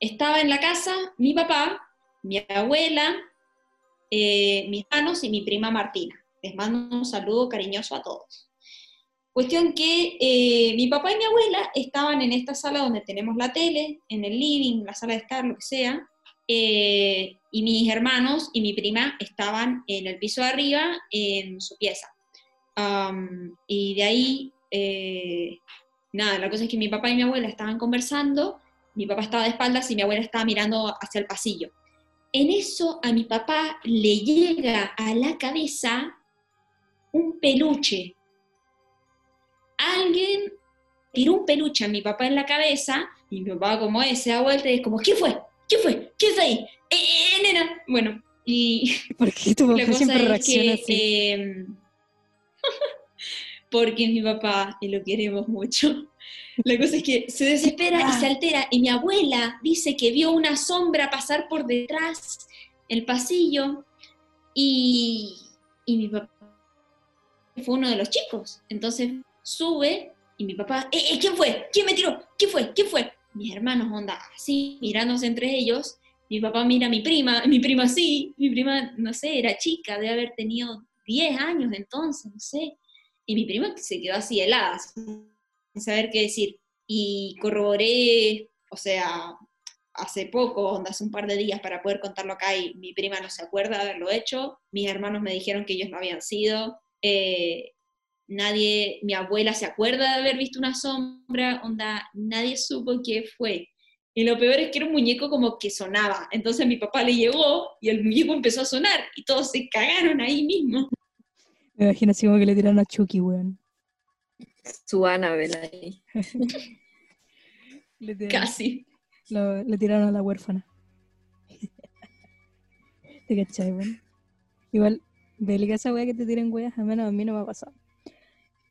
Estaba en la casa mi papá, mi abuela, eh, mis hermanos y mi prima Martina. Les mando un saludo cariñoso a todos. Cuestión que eh, mi papá y mi abuela estaban en esta sala donde tenemos la tele, en el living, la sala de estar, lo que sea, eh, y mis hermanos y mi prima estaban en el piso de arriba en su pieza. y de ahí, eh, nada, la cosa es que mi papá y mi abuela estaban conversando, mi papá estaba de espaldas y mi abuela estaba mirando hacia el pasillo. En eso a mi papá le llega a la cabeza un peluche. Alguien tiró un peluche a mi papá en la cabeza y mi papá como ese se da vuelta y es como, ¿qué fue? ¿Qué fue? ¿Qué es ahí? ¡Eh, eh, nena! Bueno, y... ¿Por qué tu papá siempre reacciona así? Eh, porque mi papá, y lo queremos mucho, la cosa es que se desespera y se altera, y mi abuela dice que vio una sombra pasar por detrás el pasillo, y, y mi papá fue uno de los chicos. Entonces sube y mi papá, ¿eh, eh quién fue? ¿Quién me tiró? ¿Quién fue? ¿Quién fue? Mis hermanos, onda, así, mirándose entre ellos. Mi papá mira a mi prima, mi prima sí, mi prima, no sé, era chica, debe haber tenido 10 años entonces, no sé. Y mi prima se quedó así helada, sin saber qué decir. Y corroboré, o sea, hace poco, onda, hace un par de días para poder contarlo acá y mi prima no se acuerda de haberlo hecho. Mis hermanos me dijeron que ellos no habían sido. Eh, nadie, mi abuela se acuerda de haber visto una sombra, onda, nadie supo qué fue. Y lo peor es que era un muñeco como que sonaba. Entonces mi papá le llegó y el muñeco empezó a sonar y todos se cagaron ahí mismo. Me imagino así como que le tiraron a Chucky, weón. Su Annabel ahí. Casi. le tiraron a la huérfana. ¿Te cachai, weón? Igual, bélica esa weá que te tiren weas, al menos a mí no me ha pasado.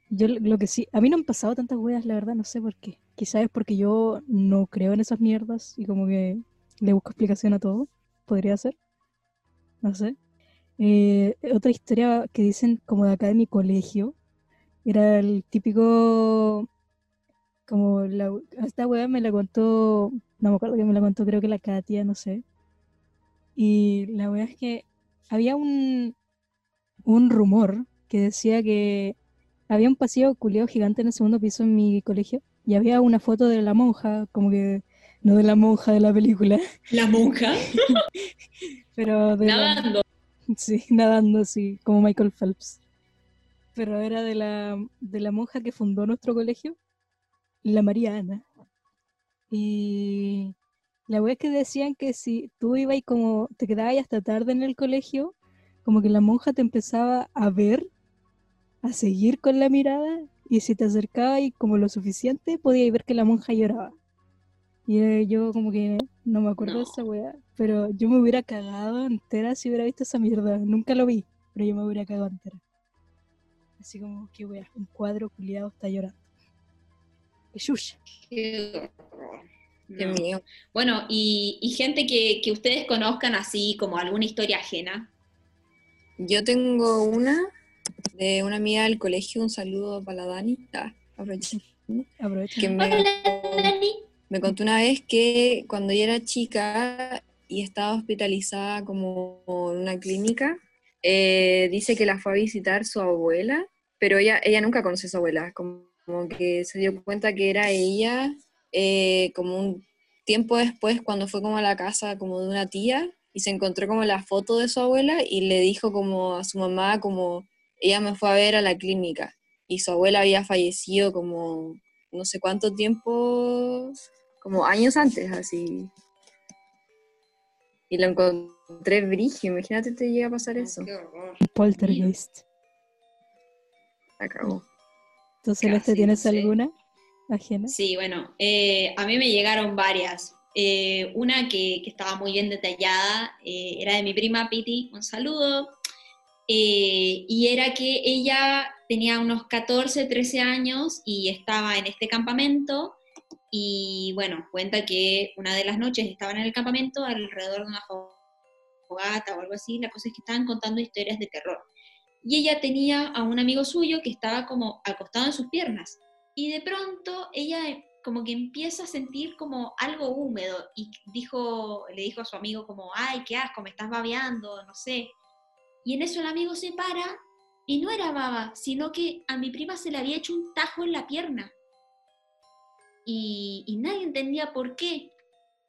Yo lo que sí, a mí no han pasado tantas weas, la verdad, no sé por qué. Quizás es porque yo no creo en esas mierdas y como que le busco explicación a todo. Podría ser. No sé. Eh, otra historia que dicen como de acá de mi colegio era el típico como la, esta wea me la contó no me acuerdo que me la contó creo que la Katia no sé y la wea es que había un un rumor que decía que había un pasillo culeado gigante en el segundo piso en mi colegio y había una foto de la monja, como que no de la monja de la película. ¿La monja? Pero nadando. sí, nadando, sí, como Michael Phelps. Pero era de la, de la monja que fundó nuestro colegio, la María Ana. Y la wea es que decían que si tú ibas y como te quedabas hasta tarde en el colegio, como que la monja te empezaba a ver a seguir con la mirada y si te acercaba y como lo suficiente podía ver que la monja lloraba. Y eh, yo como que no me acuerdo de esa weá, pero yo me hubiera cagado entera si hubiera visto esa mierda. Nunca lo vi, pero yo me hubiera cagado entera. Así como, qué weá, un cuadro culiado está llorando. Qué Qué mío. Bueno, y, y gente que, que, ustedes conozcan así como alguna historia ajena. Yo tengo una de una amiga del colegio, un saludo para la Dani. Ah, Que me, me contó una vez que cuando ella era chica y estaba hospitalizada como en una clínica, eh, dice que la fue a visitar su abuela, pero ella, ella nunca conoció a su abuela, como, que se dio cuenta que era ella eh, como un tiempo después cuando fue como a la casa como de una tía y se encontró como la foto de su abuela y le dijo como a su mamá como ella me fue a ver a la clínica y su abuela había fallecido como no sé cuánto tiempo, como años antes, así. Y lo encontré brigio, imagínate te llega a pasar eso. Poltergeist. Acabó. ¿Tú, este tienes alguna ajena? Sí, bueno, eh, a mí me llegaron varias. Eh, una que, estaba muy bien detallada eh, era de mi prima Piti, un saludo. Eh, y era que ella tenía unos 14, 13 años y estaba en este campamento y bueno, cuenta que una de las noches estaban en el campamento alrededor de una fogata o algo así, la cosa es que estaban contando historias de terror. Y ella tenía a un amigo suyo que estaba como acostado en sus piernas y de pronto ella como que empieza a sentir como algo húmedo y dijo, le dijo a su amigo como, ay, qué asco, me estás babeando, no sé. Y en eso el amigo se para y no era baba, sino que a mi prima se le había hecho un tajo en la pierna. Y, nadie entendía por qué.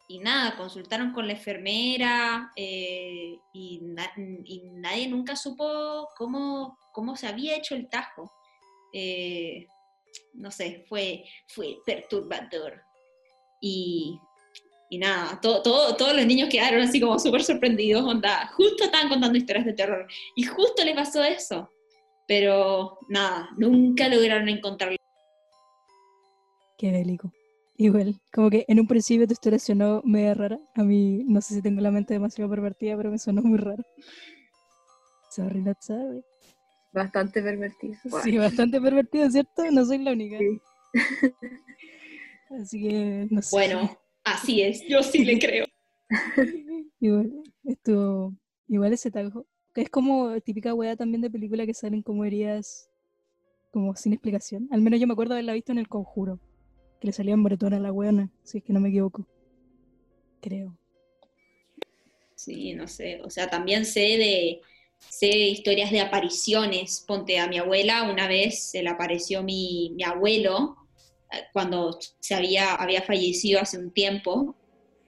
Y nada, consultaron con la enfermera eh, y, nadie nunca supo cómo, cómo se había hecho el tajo. Eh, no sé, fue, fue perturbador. Y, y nada, todo, todo, todos los niños quedaron así como súper sorprendidos, onda, justo estaban contando historias de terror y justo le pasó eso. Pero nada, nunca lograron encontrarlo. Qué bélico. Igual, como que en un principio tu historia sonó media rara. A mí, no sé si tengo la mente demasiado pervertida, pero me sonó muy raro. Sorry, not sorry. Bastante pervertido. Sí, bastante pervertido, ¿cierto? No soy la única. Así que, no sé. Bueno, así es, yo sí le creo. igual, esto, igual ese tajo. Que es como típica wea también de película que salen como heridas como sin explicación. Al menos yo me acuerdo haberla visto en El Conjuro que le salían bretón a la weona, si es que no me equivoco. Creo. Sí, no sé. O sea, también sé de, sé historias de apariciones. Ponte a mi abuela, una vez se le apareció mi, mi abuelo eh, cuando se había, había fallecido hace un tiempo.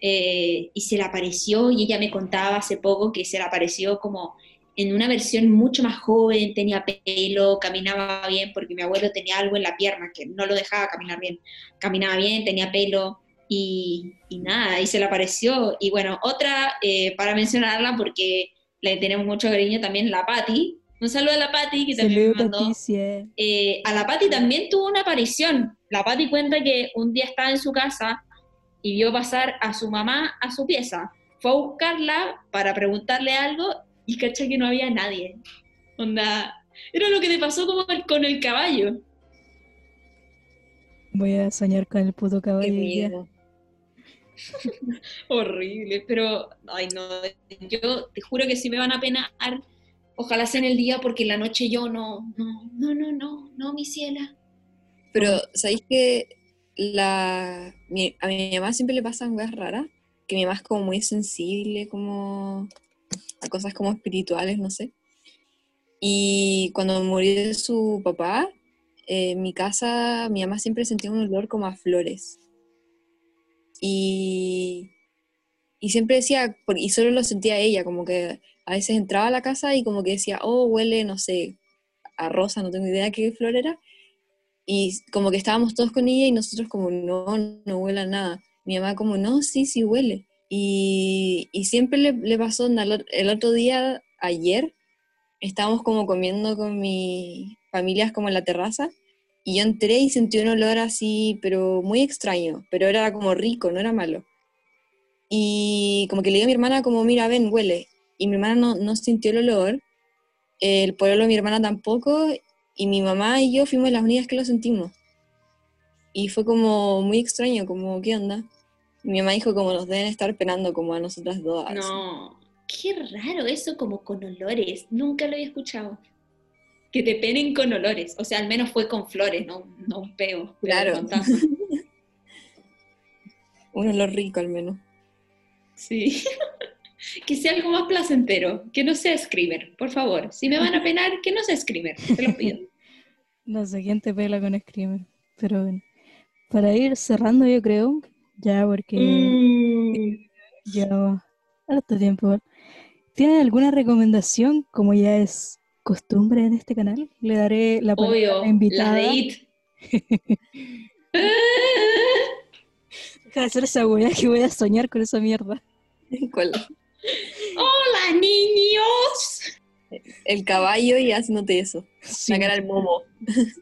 Eh, y se le apareció y ella me contaba hace poco que se le apareció como en una versión mucho más joven, tenía pelo, caminaba bien, porque mi abuelo tenía algo en la pierna que no lo dejaba caminar bien. Caminaba bien, tenía pelo y, nada, y se le apareció. Y bueno, otra, eh, para mencionarla, porque le tenemos mucho cariño también, la Patti. Un saludo a la Patti, que también me mandó. Eh, a la Patti también tuvo una aparición. La Patti cuenta que un día estaba en su casa y vio pasar a su mamá a su pieza. Fue a buscarla para preguntarle algo y caché que no había nadie. Onda, era lo que te pasó como con el caballo. Voy a soñar con el puto caballo. Horrible, pero ay no, yo te juro que si me van a penar, ojalá sea en el día porque en la noche yo no, no, no, no, no, no, mi ciela. Pero, ¿sabéis que la, a mi mamá siempre le pasan cosas raras? Que mi mamá es como muy sensible, como a cosas como espirituales, no sé. Y cuando murió su papá, eh, en mi casa, mi mamá siempre sentía un olor como a flores. Y, y siempre decía, y solo lo sentía ella, como que a veces entraba a la casa y como que decía, oh, huele, no sé, a rosa, no tengo idea qué flor era. Y como que estábamos todos con ella y nosotros como, no, no huele a nada. Mi mamá como, no, sí, sí huele. Y, siempre le, pasó, el otro día, ayer, estábamos como comiendo con mi familia como en la terraza, y yo entré y sentí un olor así, pero muy extraño, pero era como rico, no era malo. Y como que le digo a mi hermana como, mira, ven, huele. Y mi hermana no, no sintió el olor, el pueblo de mi hermana tampoco, y mi mamá y yo fuimos las únicas que lo sentimos. Y fue como muy extraño, como, ¿qué onda? Mi mamá dijo como nos deben estar penando como a nosotras dos. No, qué raro eso como con olores. Nunca lo había escuchado. Que te penen con olores. O sea, al menos fue con flores, no, no un peo. Claro. un olor rico al menos. Sí. que sea algo más placentero, que no sea screamer, por favor. Si me van a penar, que no sea screamer, te lo pido. no sé quién te pela con screamer, pero bueno. Para ir cerrando, yo creo, ya, porque mm. ya harto tiempo. ¿Tienen alguna recomendación, como ya es costumbre en este canal? Le daré la palabra a la invitada. La de It. Deja de hacer esa weá que voy a soñar con esa mierda. ¿Cuál? ¡Hola, niños! El caballo y haciéndote eso. La cara del momo.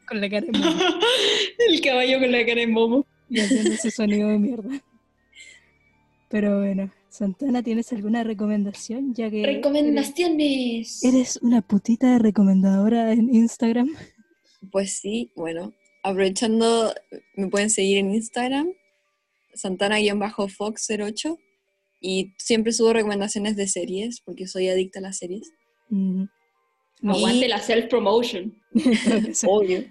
Con la cara de momo. El caballo con la cara de momo. Y haciendo ese sonido de mierda. Pero bueno, Santana, ¿tienes alguna recomendación? Ya que Recomendaciones. Eres, una putita recomendadora en Instagram. Pues sí, bueno, aprovechando, me pueden seguir en Instagram, Santana-Fox08, y siempre subo recomendaciones de series, porque soy adicta a las series. Aguante la self-promotion. Obvio.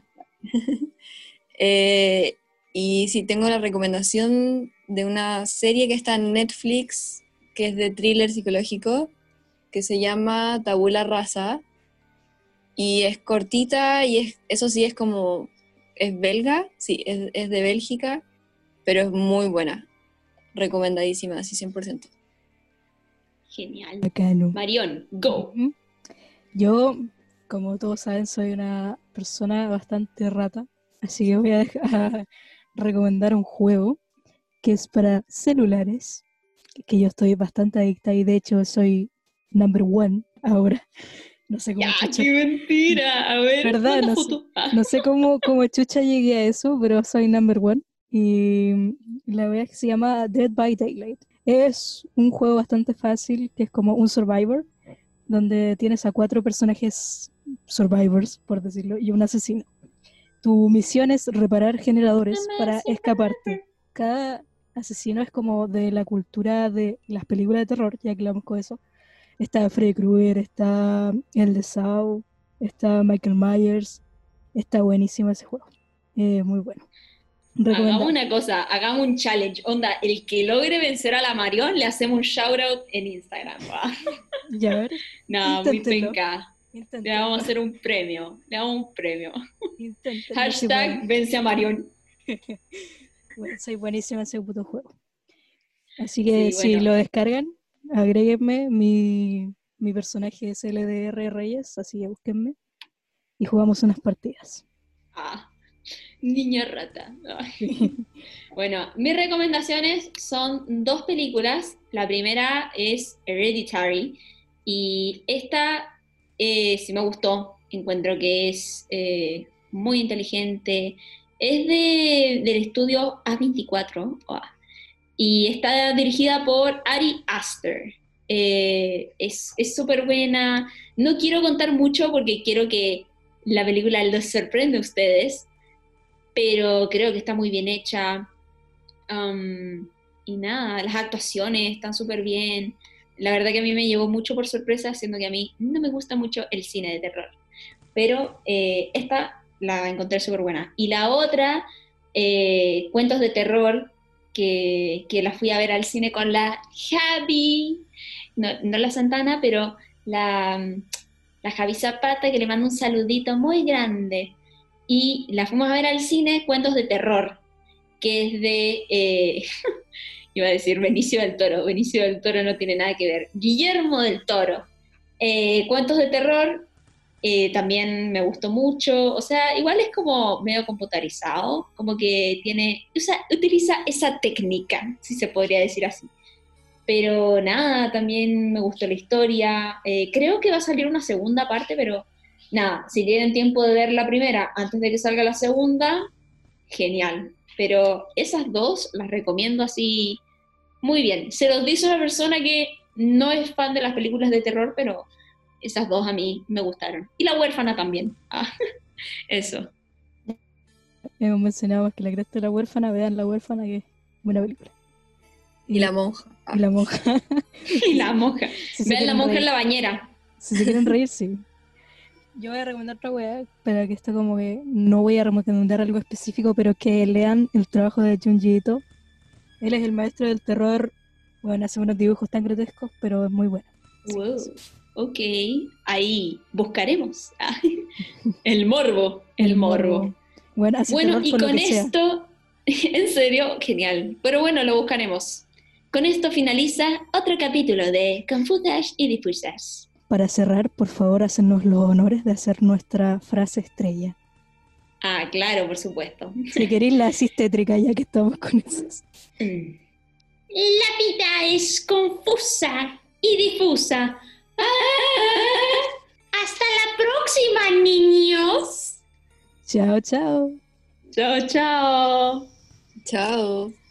eh, y sí, tengo la recomendación de una serie que está en Netflix, que es de thriller psicológico, que se llama Tabula Rasa. Y es cortita y es, eso sí es como, es belga, sí, es, de Bélgica, pero es muy buena. recomendadísima, así 100%. Genial. Bacano. Marión, go. Yo, como todos saben, soy una persona bastante rata, así que voy a, dejar- a recomendar un juego que es para celulares, que yo estoy bastante adicta y de hecho soy number one ahora. No sé cómo, Ya, chucha, qué mentira. A ver, ¿Verdad? No sé. Ah, no sé cómo, cómo chucha llegué a eso, pero soy number one. Y la verdad es que se llama Dead by Daylight. Es un juego bastante fácil, que es como un Survivor, donde tienes a cuatro personajes survivors, por decirlo, y un asesino. Tu misión es reparar generadores para escaparte. Cada asesino es como de la cultura de las películas de terror, ya que hablamos con eso. Está Freddy Krueger, está el de Saw, está Michael Myers. Está buenísimo ese juego. Eh, muy bueno. Hagamos una cosa, hagamos un challenge. Onda, el que logre vencer a la Marión, le hacemos un shout out en Instagram. ¿va? Ya ver, No, muy Inténtenlo. Le vamos a hacer un premio. Le damos un premio. sí, Hashtag vence a bueno. Soy buenísima en ese puto juego. Así que Sí, si lo descargan, agréguenme. Mi, mi personaje es LDR Reyes, así que búsquenme. Y jugamos unas partidas. Ah, niña rata. Bueno, mis recomendaciones son dos películas. La primera es Hereditary y esta eh, sí me gustó. Encuentro que es eh, muy inteligente. Es de, del estudio A24 ah, y está dirigida por Ari Aster. Eh, es súper buena. No quiero contar mucho porque quiero que la película los sorprende a ustedes, pero creo que está muy bien hecha. Um, y nada, las actuaciones están súper bien. La verdad que a mí me llevó mucho por sorpresa, siendo que a mí no me gusta mucho el cine de terror. Pero eh, esta la encontré súper buena. Y la otra, eh, Cuentos de Terror, que, que la fui a ver al cine con la Javi, no, no la Santana, pero la, la Javi Zapata, que le mando un saludito muy grande. Y la fuimos a ver al cine, Cuentos de Terror, que es de, eh, iba a decir Benicio del Toro, Benicio del Toro no tiene nada que ver, Guillermo del Toro. Eh, Cuentos de Terror eh, también me gustó mucho, o sea, igual es como medio computarizado, como que tiene, usa, utiliza esa técnica, si se podría decir así. Pero nada, también me gustó la historia. Eh, creo que va a salir una segunda parte, pero nada, si tienen tiempo de ver la primera antes de que salga la segunda, genial. Pero esas dos las recomiendo así muy bien. Se los dice una persona que no es fan de las películas de terror, pero esas dos a mí me gustaron. Y la huérfana también. Ah, eso. Hemos mencionado más que la cresta de la huérfana. Vean la huérfana, que es buena película. Y la monja. y la monja. Y la monja. Si Vean la monja reír. en la bañera. Si se quieren reír, sí. Yo voy a recomendar otra weá, pero que esto como que no voy a recomendar algo específico, pero que lean el trabajo de Junji Ito. Él es el maestro del terror. Bueno, hace unos dibujos tan grotescos, pero es muy bueno. Wow. Ok, ahí buscaremos. El morbo, el morbo. Bueno, hace Bueno, terror y por lo con sea. esto, en serio, genial. Pero bueno, lo buscaremos. Con esto finaliza otro capítulo de Confusas y Difusas. Para cerrar, por favor, hacernos los honores de hacer nuestra frase estrella. Ah, claro, por supuesto. Si queréis la así tétrica, ya que estamos con esas. La vida es confusa y difusa. Ah, Hasta la próxima, niños. Chao, chao. Chao, chao. Chao.